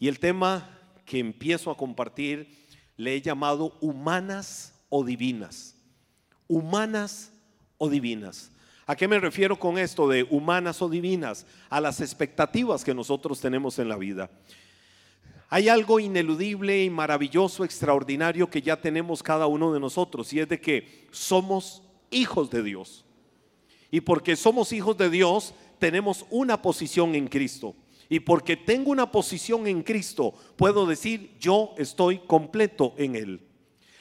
Y el tema que empiezo a compartir le he llamado humanas o divinas. Humanas o divinas. ¿A qué me refiero con esto de humanas o divinas? A las expectativas que nosotros tenemos en la vida. Hay algo ineludible y maravilloso, extraordinario que ya tenemos cada uno de nosotros y es de que somos hijos de Dios. Y porque somos hijos de Dios, tenemos una posición en Cristo. Y porque tengo una posición en Cristo, puedo decir, yo estoy completo en Él.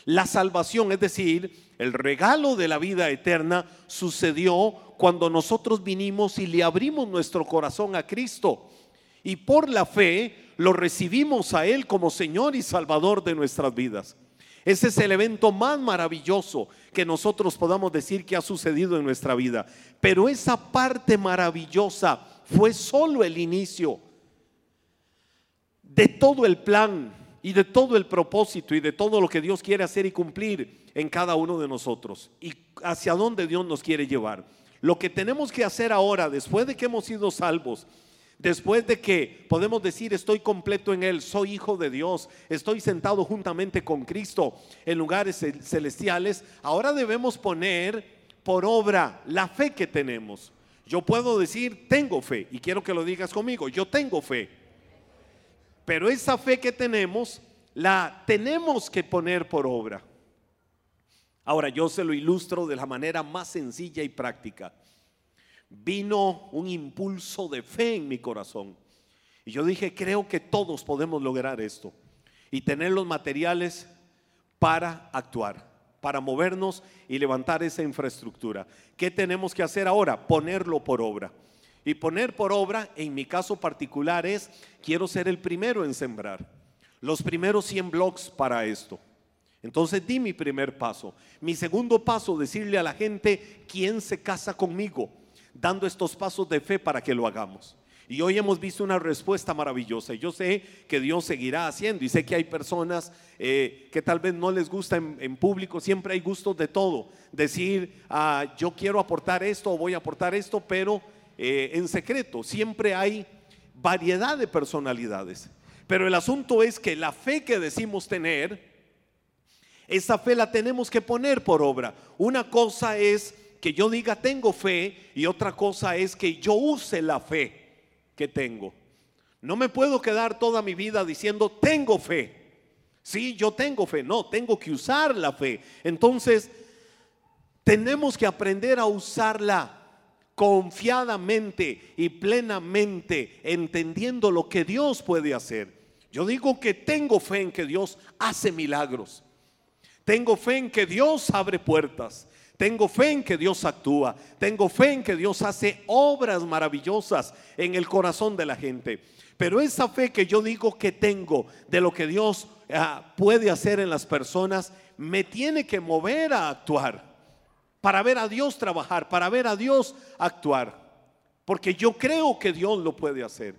La salvación, es decir, el regalo de la vida eterna, sucedió cuando nosotros vinimos y le abrimos nuestro corazón a Cristo. Y por la fe lo recibimos a Él como Señor y Salvador de nuestras vidas. Ese es el evento más maravilloso que nosotros podamos decir que ha sucedido en nuestra vida. Pero esa parte maravillosa fue solo el inicio de todo el plan y de todo el propósito y de todo lo que Dios quiere hacer y cumplir en cada uno de nosotros y hacia dónde Dios nos quiere llevar. Lo que tenemos que hacer ahora, después de que hemos sido salvos, Después de que podemos decir estoy completo en Él, soy hijo de Dios, estoy sentado juntamente con Cristo en lugares celestiales, ahora debemos poner por obra la fe que tenemos. Yo puedo decir tengo fe y quiero que lo digas conmigo, yo tengo fe. Pero esa fe que tenemos la tenemos que poner por obra. Ahora yo se lo ilustro de la manera más sencilla y práctica vino un impulso de fe en mi corazón. Y yo dije, creo que todos podemos lograr esto y tener los materiales para actuar, para movernos y levantar esa infraestructura. ¿Qué tenemos que hacer ahora? Ponerlo por obra. Y poner por obra, en mi caso particular, es, quiero ser el primero en sembrar. Los primeros 100 blogs para esto. Entonces di mi primer paso. Mi segundo paso, decirle a la gente, ¿quién se casa conmigo? dando estos pasos de fe para que lo hagamos. Y hoy hemos visto una respuesta maravillosa. Y yo sé que Dios seguirá haciendo. Y sé que hay personas eh, que tal vez no les gusta en, público. Siempre hay gustos de todo. Decir, ah, yo quiero aportar esto o voy a aportar esto, pero eh, en secreto. Siempre hay variedad de personalidades. Pero el asunto es que la fe que decimos tener, esa fe la tenemos que poner por obra. Una cosa es que yo diga tengo fe y otra cosa es que yo use la fe que tengo. No me puedo quedar toda mi vida diciendo tengo fe. Sí, yo tengo fe. No, tengo que usar la fe. Entonces, tenemos que aprender a usarla confiadamente y plenamente, entendiendo lo que Dios puede hacer. Yo digo que tengo fe en que Dios hace milagros. Tengo fe en que Dios abre puertas. Tengo fe en que Dios actúa. Tengo fe en que Dios hace obras maravillosas en el corazón de la gente. Pero esa fe que yo digo que tengo de lo que Dios ah, puede hacer en las personas, me tiene que mover a actuar. Para ver a Dios trabajar, para ver a Dios actuar. Porque yo creo que Dios lo puede hacer.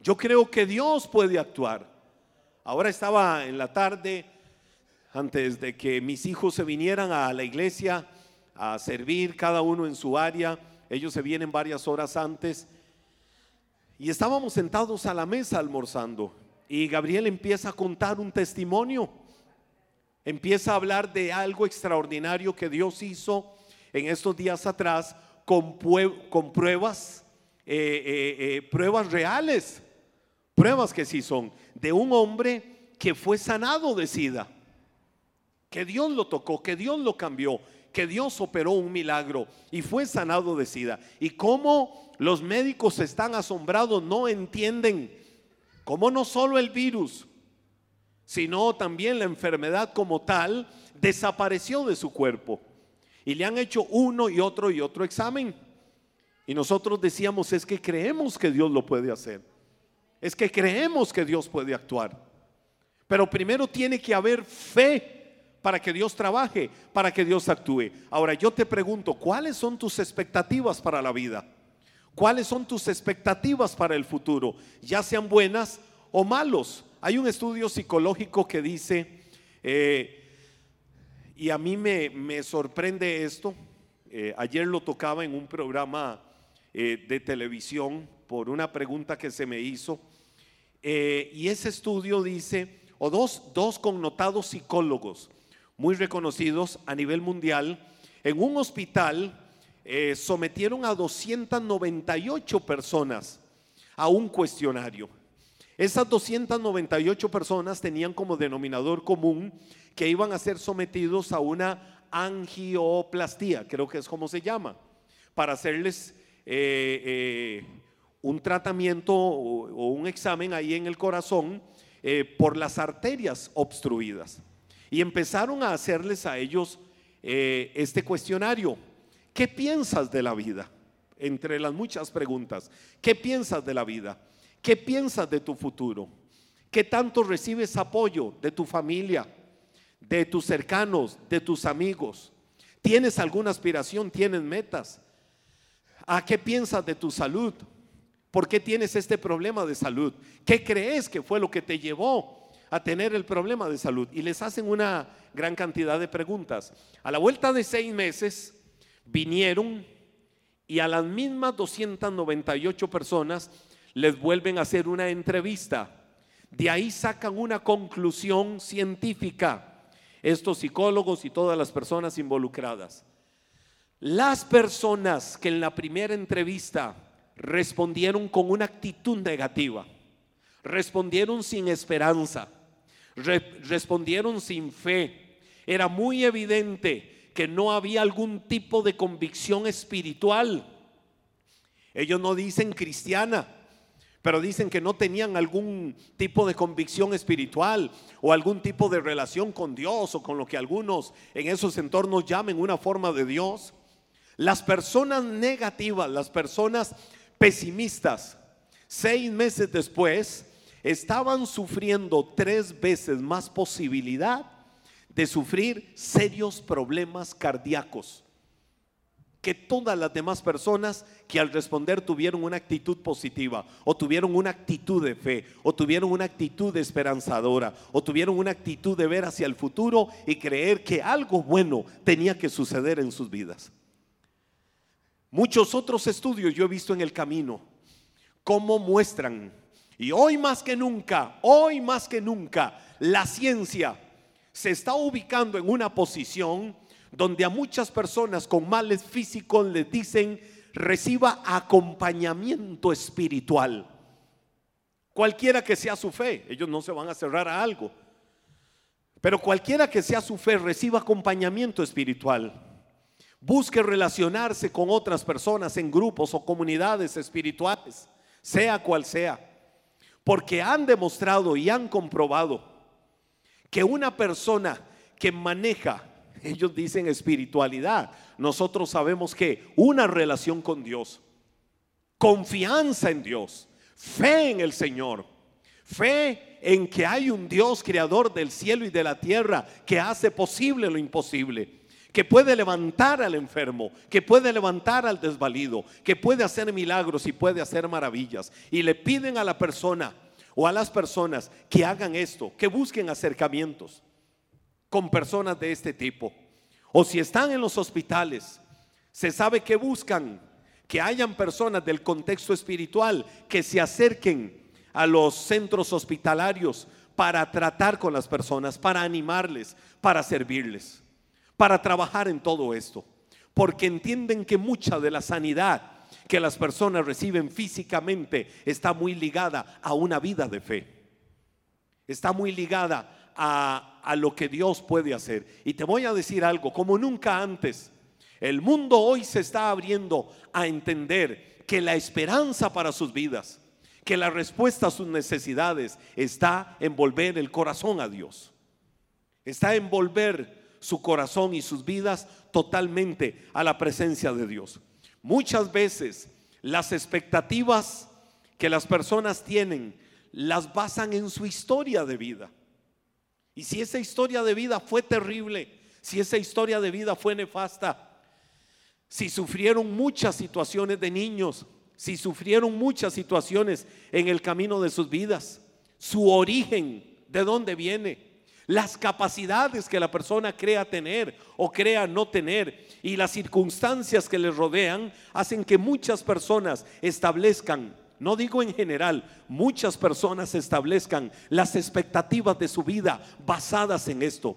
Yo creo que Dios puede actuar. Ahora estaba en la tarde antes de que mis hijos se vinieran a la iglesia a servir cada uno en su área. Ellos se vienen varias horas antes. Y estábamos sentados a la mesa almorzando. Y Gabriel empieza a contar un testimonio. Empieza a hablar de algo extraordinario que Dios hizo en estos días atrás con, con pruebas, eh, eh, eh, pruebas reales, pruebas que sí son, de un hombre que fue sanado de SIDA que Dios lo tocó, que Dios lo cambió, que Dios operó un milagro y fue sanado de SIDA. Y cómo los médicos están asombrados, no entienden cómo no solo el virus, sino también la enfermedad como tal desapareció de su cuerpo. Y le han hecho uno y otro y otro examen. Y nosotros decíamos, es que creemos que Dios lo puede hacer. Es que creemos que Dios puede actuar. Pero primero tiene que haber fe para que Dios trabaje, para que Dios actúe. Ahora yo te pregunto, ¿cuáles son tus expectativas para la vida? ¿Cuáles son tus expectativas para el futuro? Ya sean buenas o malos. Hay un estudio psicológico que dice, eh, y a mí me, sorprende esto, eh, ayer lo tocaba en un programa eh, de televisión por una pregunta que se me hizo, y ese estudio dice, o dos, dos connotados psicólogos muy reconocidos a nivel mundial, en un hospital eh, sometieron a 298 personas a un cuestionario. Esas 298 personas tenían como denominador común que iban a ser sometidos a una angioplastía, creo que es como se llama, para hacerles eh, eh, un tratamiento o, un examen ahí en el corazón por las arterias obstruidas. Y empezaron a hacerles a ellos este cuestionario. ¿Qué piensas de la vida? Entre las muchas preguntas, ¿qué piensas de la vida? ¿Qué piensas de tu futuro? ¿Qué tanto recibes apoyo de tu familia, de tus cercanos, de tus amigos? ¿Tienes alguna aspiración? ¿Tienes metas? ¿A qué piensas de tu salud? ¿Por qué tienes este problema de salud? ¿Qué crees que fue lo que te llevó a tener el problema de salud? Y les hacen una gran cantidad de preguntas. A la vuelta de seis meses vinieron y a las mismas 298 personas les vuelven a hacer una entrevista. De ahí sacan una conclusión científica, estos psicólogos y todas las personas involucradas. Las personas que en la primera entrevista respondieron con una actitud negativa, respondieron sin esperanza, respondieron sin fe, era muy evidente que no había algún tipo de convicción espiritual. Ellos no dicen cristiana, pero dicen que no tenían algún tipo de convicción espiritual o algún tipo de relación con Dios o con lo que algunos en esos entornos llamen una forma de Dios. Las personas negativas, las personas pesimistas, seis meses después, estaban sufriendo tres veces más posibilidad de sufrir serios problemas cardíacos que todas las demás personas que al responder tuvieron una actitud positiva, o tuvieron una actitud de fe, o tuvieron una actitud esperanzadora, o tuvieron una actitud de ver hacia el futuro y creer que algo bueno tenía que suceder en sus vidas. Muchos otros estudios yo he visto en el camino, cómo muestran, y hoy más que nunca, hoy más que nunca, la ciencia se está ubicando en una posición donde a muchas personas con males físicos les dicen reciba acompañamiento espiritual. Cualquiera que sea su fe, ellos no se van a cerrar a algo. Pero cualquiera que sea su fe reciba acompañamiento espiritual. Busque relacionarse con otras personas en grupos o comunidades espirituales, sea cual sea. Porque han demostrado y han comprobado que una persona que maneja ellos dicen espiritualidad. Nosotros sabemos que una relación con Dios, confianza en Dios, fe en el Señor, fe en que hay un Dios creador del cielo y de la tierra que hace posible lo imposible, que puede levantar al enfermo, que puede levantar al desvalido, que puede hacer milagros y puede hacer maravillas. Y le piden a la persona o a las personas que hagan esto, que busquen acercamientos con personas de este tipo. O si están en los hospitales, se sabe que buscan que hayan personas del contexto espiritual que se acerquen a los centros hospitalarios para tratar con las personas, para animarles, para servirles, para trabajar en todo esto. Porque entienden que mucha de la sanidad que las personas reciben físicamente está muy ligada a una vida de fe. Está muy ligada a, lo que Dios puede hacer. Y te voy a decir algo, como nunca antes, el mundo hoy se está abriendo a entender que la esperanza para sus vidas, que la respuesta a sus necesidades está en volver el corazón a Dios. Está en volver su corazón y sus vidas totalmente a la presencia de Dios. Muchas veces las expectativas que las personas tienen las basan en su historia de vida. Y si esa historia de vida fue terrible, si esa historia de vida fue nefasta, si sufrieron muchas situaciones de niños, si sufrieron muchas situaciones en el camino de sus vidas, su origen, de dónde viene, las capacidades que la persona crea tener o crea no tener y las circunstancias que le rodean hacen que muchas personas establezcan no digo en general, muchas personas establezcan las expectativas de su vida basadas en esto.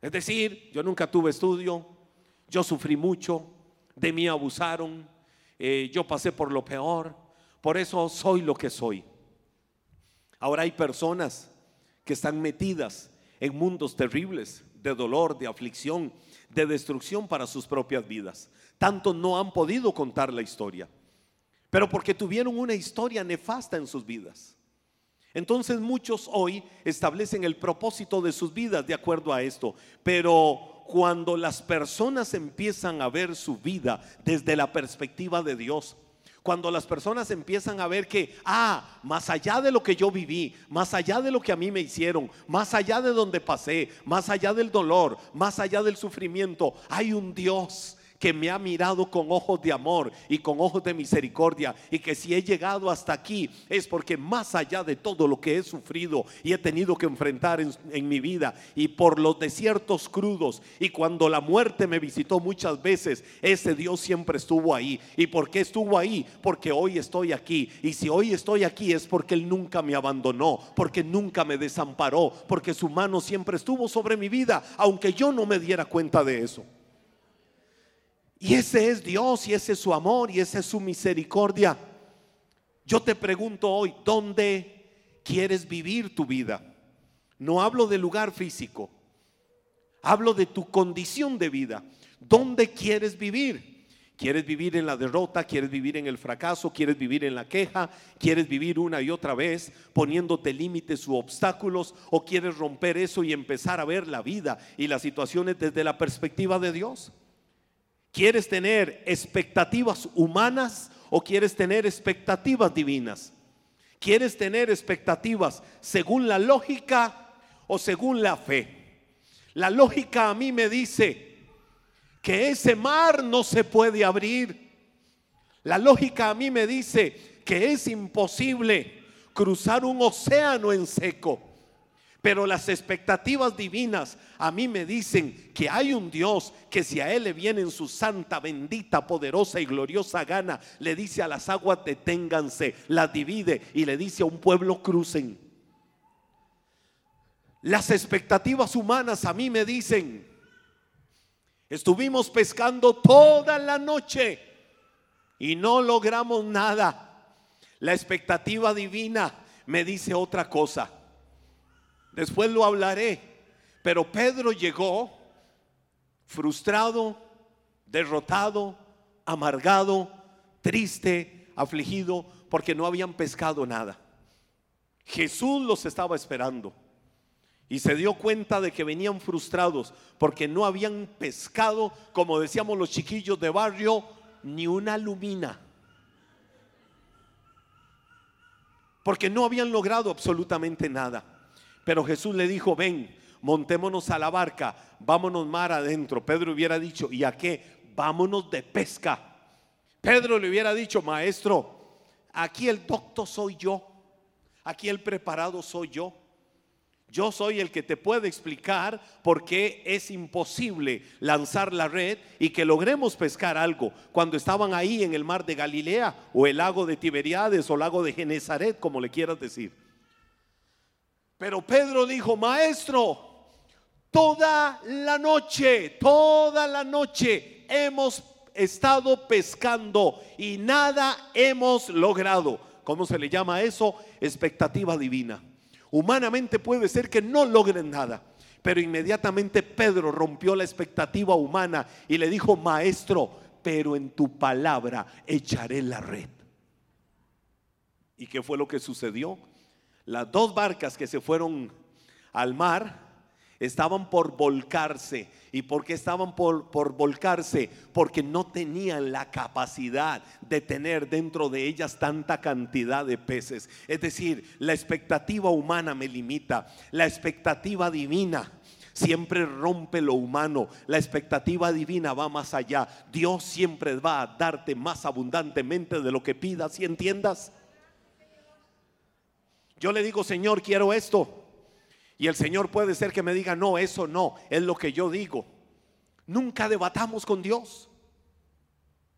Es decir, yo nunca tuve estudio, yo sufrí mucho, de mí abusaron, eh, yo pasé por lo peor, por eso soy lo que soy. Ahora hay personas que están metidas en mundos terribles de dolor, de aflicción, de destrucción para sus propias vidas. Tanto no han podido contar la historia pero porque tuvieron una historia nefasta en sus vidas. Entonces muchos hoy establecen el propósito de sus vidas de acuerdo a esto, pero cuando las personas empiezan a ver su vida desde la perspectiva de Dios, cuando las personas empiezan a ver que, ah, más allá de lo que yo viví, más allá de lo que a mí me hicieron, más allá de donde pasé, más allá del dolor, más allá del sufrimiento, hay un Dios que me ha mirado con ojos de amor y con ojos de misericordia y que si he llegado hasta aquí es porque más allá de todo lo que he sufrido y he tenido que enfrentar en, mi vida y por los desiertos crudos y cuando la muerte me visitó muchas veces, ese Dios siempre estuvo ahí. ¿Y por qué estuvo ahí? Porque hoy estoy aquí. Y si hoy estoy aquí es porque Él nunca me abandonó, porque nunca me desamparó, porque su mano siempre estuvo sobre mi vida, aunque yo no me diera cuenta de eso. Y ese es Dios y ese es su amor y esa es su misericordia. Yo te pregunto hoy, ¿dónde quieres vivir tu vida? No hablo de lugar físico, hablo de tu condición de vida. ¿Dónde quieres vivir? ¿Quieres vivir en la derrota? ¿Quieres vivir en el fracaso? ¿Quieres vivir en la queja? ¿Quieres vivir una y otra vez poniéndote límites u obstáculos? ¿O quieres romper eso y empezar a ver la vida y las situaciones desde la perspectiva de Dios? ¿Quieres tener expectativas humanas o quieres tener expectativas divinas? ¿Quieres tener expectativas según la lógica o según la fe? La lógica a mí me dice que ese mar no se puede abrir. La lógica a mí me dice que es imposible cruzar un océano en seco. Pero las expectativas divinas a mí me dicen que hay un Dios que si a Él le viene en su santa, bendita, poderosa y gloriosa gana, le dice a las aguas deténganse, las divide y le dice a un pueblo crucen. Las expectativas humanas a mí me dicen, estuvimos pescando toda la noche y no logramos nada. La expectativa divina me dice otra cosa Después lo hablaré. Pero Pedro llegó frustrado, derrotado, amargado, triste, afligido, porque no habían pescado nada. Jesús los estaba esperando y se dio cuenta de que venían frustrados porque no habían pescado, como decíamos los chiquillos de barrio, ni una lumina. Porque no habían logrado absolutamente nada. Pero Jesús le dijo, ven, montémonos a la barca, vámonos mar adentro. Pedro hubiera dicho, ¿y a qué? Vámonos de pesca. Pedro le hubiera dicho, maestro, aquí el doctor soy yo, aquí el preparado soy yo. Yo soy el que te puede explicar por qué es imposible lanzar la red y que logremos pescar algo cuando estaban ahí en el mar de Galilea o el lago de Tiberiades o el lago de Genezaret, como le quieras decir. Pero Pedro dijo, maestro, toda la noche, toda la noche hemos estado pescando y nada hemos logrado. ¿Cómo se le llama eso? Expectativa divina. Humanamente puede ser que no logren nada. Pero inmediatamente Pedro rompió la expectativa humana y le dijo, maestro, pero en tu palabra echaré la red. ¿Y qué fue lo que sucedió? Las dos barcas que se fueron al mar estaban por volcarse. ¿Y por qué estaban por, por, volcarse? Porque no tenían la capacidad de tener dentro de ellas tanta cantidad de peces. Es decir, la expectativa humana me limita, la expectativa divina siempre rompe lo humano. La expectativa divina va más allá. Dios siempre va a darte más abundantemente de lo que pidas y entiendas. Yo le digo, Señor, quiero esto. Y el Señor puede ser que me diga, no, eso no, es lo que yo digo. Nunca debatamos con Dios.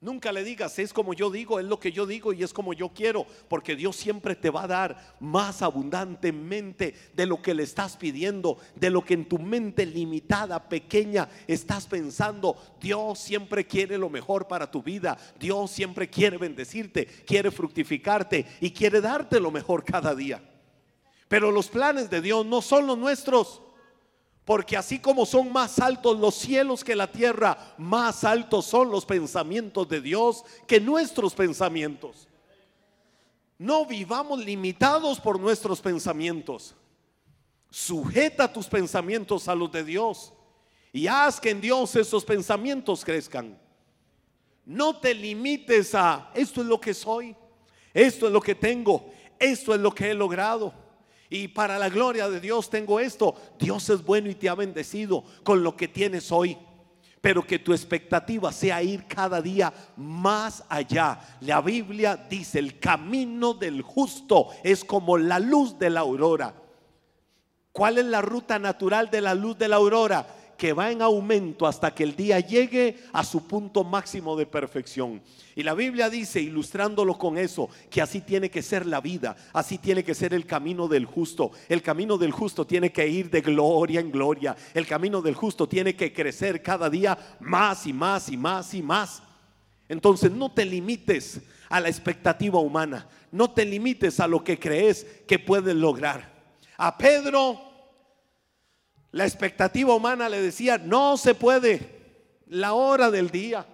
Nunca le digas, es como yo digo, es lo que yo digo y es como yo quiero, porque Dios siempre te va a dar más abundantemente de lo que le estás pidiendo, de lo que en tu mente limitada, pequeña, estás pensando. Dios siempre quiere lo mejor para tu vida, Dios siempre quiere bendecirte, quiere fructificarte y quiere darte lo mejor cada día. Pero los planes de Dios no son los nuestros. Porque así como son más altos los cielos que la tierra, más altos son los pensamientos de Dios que nuestros pensamientos. No vivamos limitados por nuestros pensamientos. Sujeta tus pensamientos a los de Dios y haz que en Dios esos pensamientos crezcan. No te limites a esto es lo que soy, esto es lo que tengo, esto es lo que he logrado. Y para la gloria de Dios tengo esto. Dios es bueno y te ha bendecido con lo que tienes hoy. Pero que tu expectativa sea ir cada día más allá. La Biblia dice, el camino del justo es como la luz de la aurora. ¿Cuál es la ruta natural de la luz de la aurora? Que va en aumento hasta que el día llegue a su punto máximo de perfección. Y la Biblia dice, ilustrándolo con eso, que así tiene que ser la vida, así tiene que ser el camino del justo. El camino del justo tiene que ir de gloria en gloria. El camino del justo tiene que crecer cada día más y más y más y más. Entonces no te limites a la expectativa humana, no te limites a lo que crees que puedes lograr. A Pedro la expectativa humana le decía, no se puede, la hora del día,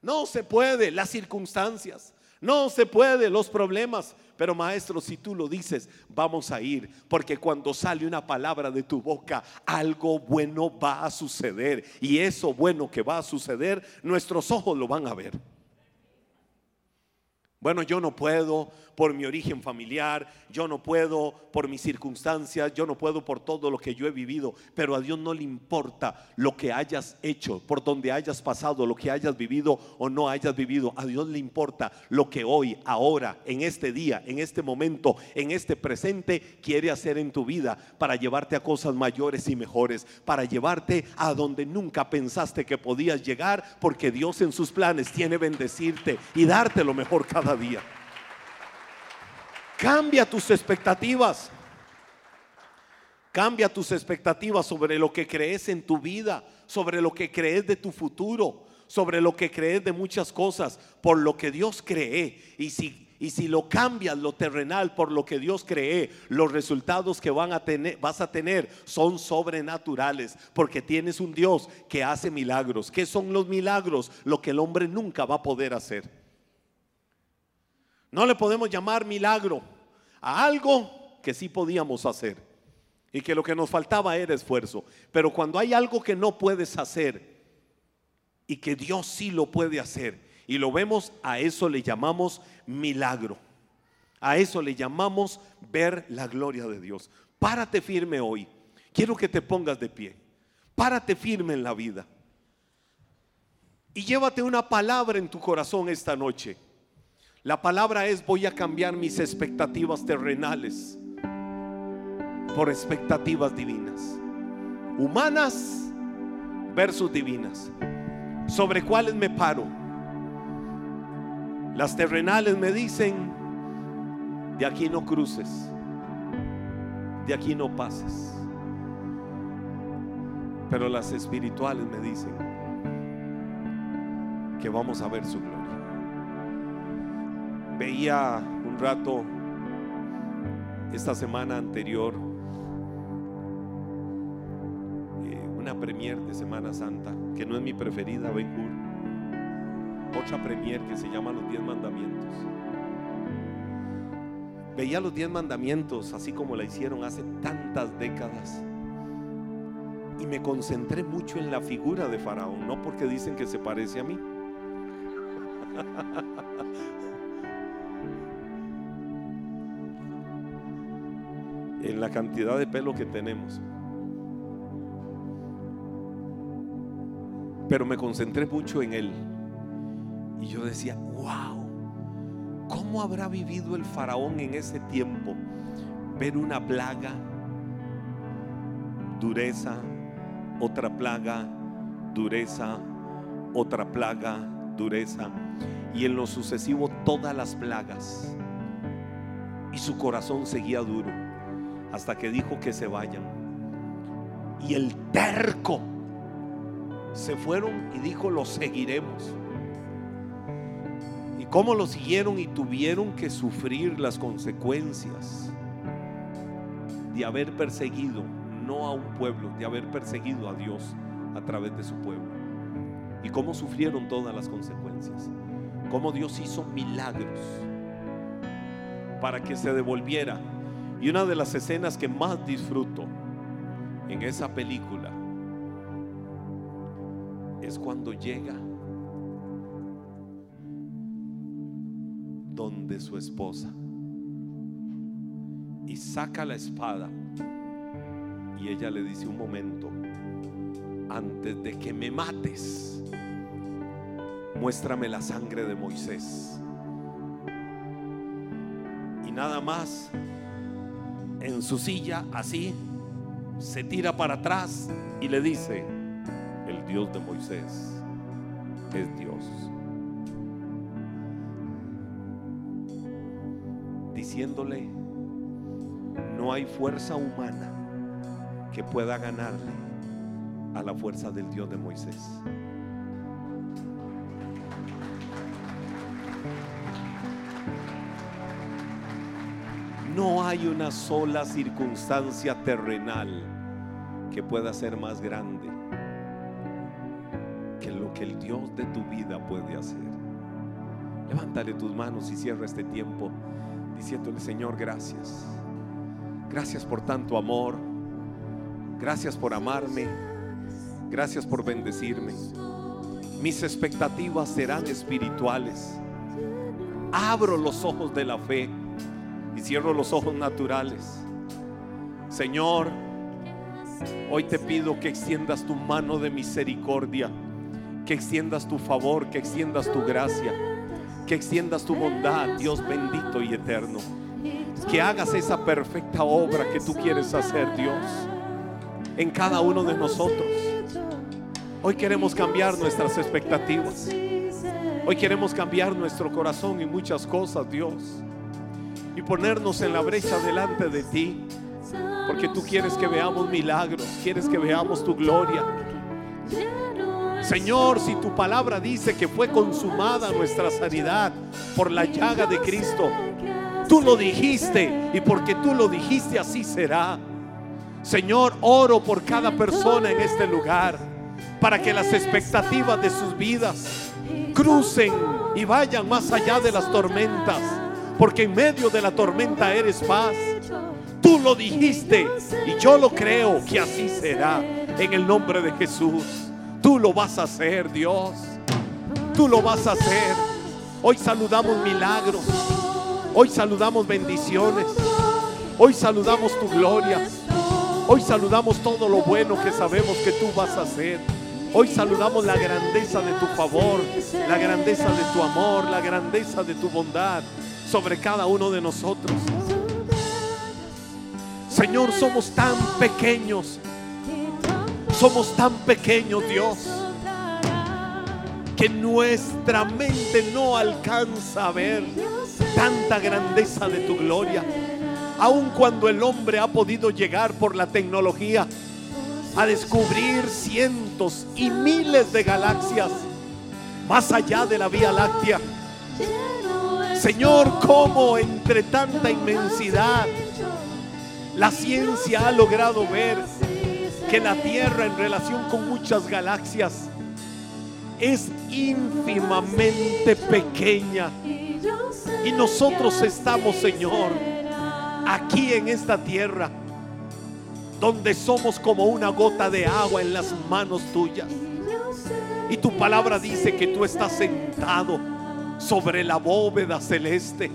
no se puede, las circunstancias, no se puede, los problemas. Pero maestro, si tú lo dices, vamos a ir, porque cuando sale una palabra de tu boca, algo bueno va a suceder. Y eso bueno que va a suceder, nuestros ojos lo van a ver. Bueno, yo no puedo por mi origen familiar, yo no puedo por mis circunstancias, yo no puedo por todo lo que yo he vivido, pero a Dios no le importa lo que hayas hecho, por donde hayas pasado, lo que hayas vivido o no hayas vivido. A Dios le importa lo que hoy, ahora, en este día, en este momento, en este presente quiere hacer en tu vida para llevarte a cosas mayores y mejores, para llevarte a donde nunca pensaste que podías llegar, porque Dios en sus planes tiene bendecirte y darte lo mejor cada día. Cambia tus expectativas. Cambia tus expectativas sobre lo que crees en tu vida, sobre lo que crees de tu futuro, sobre lo que crees de muchas cosas, por lo que Dios cree. Y si, y si lo cambias lo terrenal por lo que Dios cree, los resultados que van a tener, vas a tener son sobrenaturales, porque tienes un Dios que hace milagros. ¿Qué son los milagros? Lo que el hombre nunca va a poder hacer. No le podemos llamar milagro a algo que sí podíamos hacer y que lo que nos faltaba era esfuerzo. Pero cuando hay algo que no puedes hacer y que Dios sí lo puede hacer y lo vemos, a eso le llamamos milagro. A eso le llamamos ver la gloria de Dios. Párate firme hoy. Quiero que te pongas de pie. Párate firme en la vida. Y llévate una palabra en tu corazón esta noche. La palabra es voy a cambiar mis expectativas terrenales por expectativas divinas. Humanas versus divinas. ¿Sobre cuáles me paro? Las terrenales me dicen, de aquí no cruces, de aquí no pases. Pero las espirituales me dicen que vamos a ver su gloria veía un rato esta semana anterior eh, una premier de Semana Santa, que no es mi preferida, Ben Otra premier que se llama Los Diez Mandamientos. Veía los Diez Mandamientos así como la hicieron hace tantas décadas. Y me concentré mucho en la figura de Faraón, no porque dicen que se parece a mí. la cantidad de pelo que tenemos. Pero me concentré mucho en él. Y yo decía, wow, ¿cómo habrá vivido el faraón en ese tiempo? Ver una plaga, dureza, otra plaga, dureza, otra plaga, dureza. y en lo sucesivo todas las plagas. Y su corazón seguía duro hasta que dijo que se vayan. Y el terco se fueron y dijo, los seguiremos. ¿Y cómo lo siguieron y tuvieron que sufrir las consecuencias de haber perseguido, no a un pueblo, de haber perseguido a Dios a través de su pueblo? ¿Y cómo sufrieron todas las consecuencias? ¿Cómo Dios hizo milagros para que se devolviera? Y una de las escenas que más disfruto en esa película es cuando llega donde su esposa y saca la espada y ella le dice un momento, antes de que me mates, muéstrame la sangre de Moisés. Y nada más en su silla así, se tira para atrás y le dice, el Dios de Moisés es Dios. Diciéndole, no hay fuerza humana que pueda ganarle a la fuerza del Dios de Moisés. No hay una sola circunstancia terrenal que pueda ser más grande que lo que el Dios de tu vida puede hacer. Levántale tus manos y cierra este tiempo diciéndole, Señor, gracias. Gracias por tanto amor. Gracias por amarme. Gracias por bendecirme. Mis expectativas serán espirituales. Abro los ojos de la fe y cierro los ojos naturales. Señor, hoy te pido que extiendas tu mano de misericordia, que extiendas tu favor, que extiendas tu gracia, que extiendas tu bondad, Dios bendito y eterno. Que hagas esa perfecta obra que tú quieres hacer, Dios, en cada uno de nosotros. Hoy queremos cambiar nuestras expectativas. Hoy queremos cambiar nuestro corazón y muchas cosas, Dios y ponernos en la brecha delante de ti. Porque tú quieres que veamos milagros, quieres que veamos tu gloria. Señor, si tu palabra dice que fue consumada nuestra sanidad por la llaga de Cristo, tú lo dijiste y porque tú lo dijiste así será. Señor, oro por cada persona en este lugar para que las expectativas de sus vidas crucen y vayan más allá de las tormentas porque en medio de la tormenta eres paz. Tú lo dijiste y yo lo creo que así será en el nombre de Jesús. Tú lo vas a hacer, Dios. Tú lo vas a hacer. Hoy saludamos milagros. Hoy saludamos bendiciones. Hoy saludamos tu gloria. Hoy saludamos todo lo bueno que sabemos que tú vas a hacer. Hoy saludamos la grandeza de tu favor, la grandeza de tu amor, la grandeza de tu bondad sobre cada uno de nosotros. Señor, somos tan pequeños. Somos tan pequeños, Dios, que nuestra mente no alcanza a ver tanta grandeza de tu gloria. Aun cuando el hombre ha podido llegar por la tecnología a descubrir cientos y miles de galaxias más allá de la Vía Láctea. Señor, cómo entre tanta inmensidad la ciencia ha logrado ver que la Tierra en relación con muchas galaxias es ínfimamente pequeña. Y nosotros estamos, Señor, aquí en esta tierra, donde somos como una gota de agua en las manos tuyas. Y tu palabra dice que tú estás sentado sobre la bóveda celeste.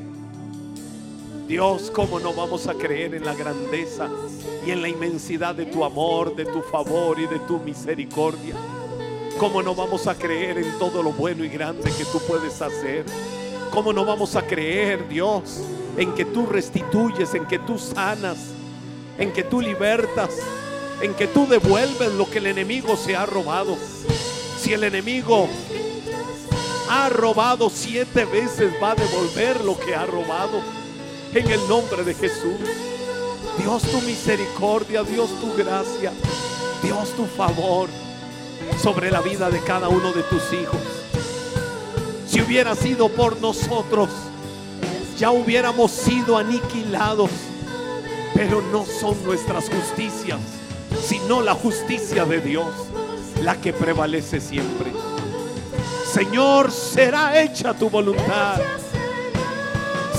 Dios, ¿cómo no vamos a creer en la grandeza y en la inmensidad de tu amor, de tu favor y de tu misericordia? ¿Cómo no vamos a creer en todo lo bueno y grande que tú puedes hacer? ¿Cómo no vamos a creer, Dios, en que tú restituyes, en que tú sanas, en que tú libertas, en que tú devuelves lo que el enemigo se ha robado? Si el enemigo ha robado siete veces, va a devolver lo que ha robado. En el nombre de Jesús. Dios tu misericordia, Dios tu gracia, Dios tu favor sobre la vida de cada uno de tus hijos. Si hubiera sido por nosotros, ya hubiéramos sido aniquilados. Pero no son nuestras justicias, sino la justicia de Dios la que prevalece siempre. Señor, será hecha tu voluntad.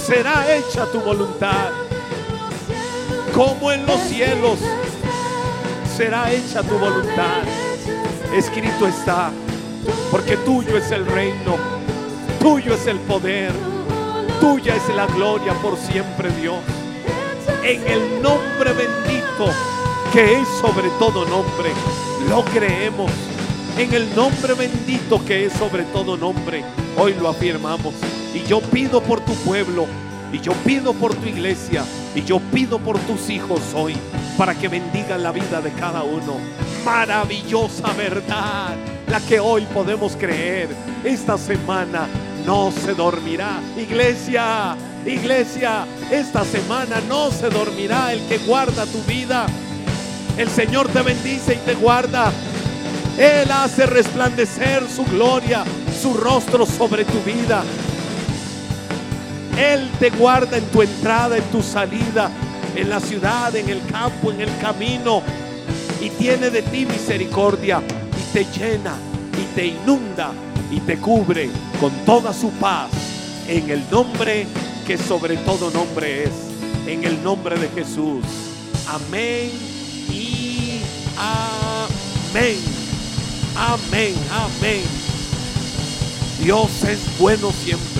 Será hecha tu voluntad. Como en los cielos, será hecha tu voluntad. Escrito está, porque tuyo es el reino, tuyo es el poder, tuya es la gloria por siempre, Dios. En el nombre bendito que es sobre todo nombre, lo creemos. En el nombre bendito que es sobre todo nombre, hoy lo afirmamos. Y yo pido por tu pueblo, y yo pido por tu iglesia, y yo pido por tus hijos hoy, para que bendigan la vida de cada uno. Maravillosa verdad, la que hoy podemos creer. Esta semana no se dormirá. Iglesia, iglesia, esta semana no se dormirá el que guarda tu vida. El Señor te bendice y te guarda. Él hace resplandecer su gloria, su rostro sobre tu vida. Él te guarda en tu entrada, en tu salida, en la ciudad, en el campo, en el camino. Y tiene de ti misericordia y te llena y te inunda y te cubre con toda su paz. En el nombre que sobre todo nombre es. En el nombre de Jesús. Amén y amén. Amén, amén. Dios es bueno siempre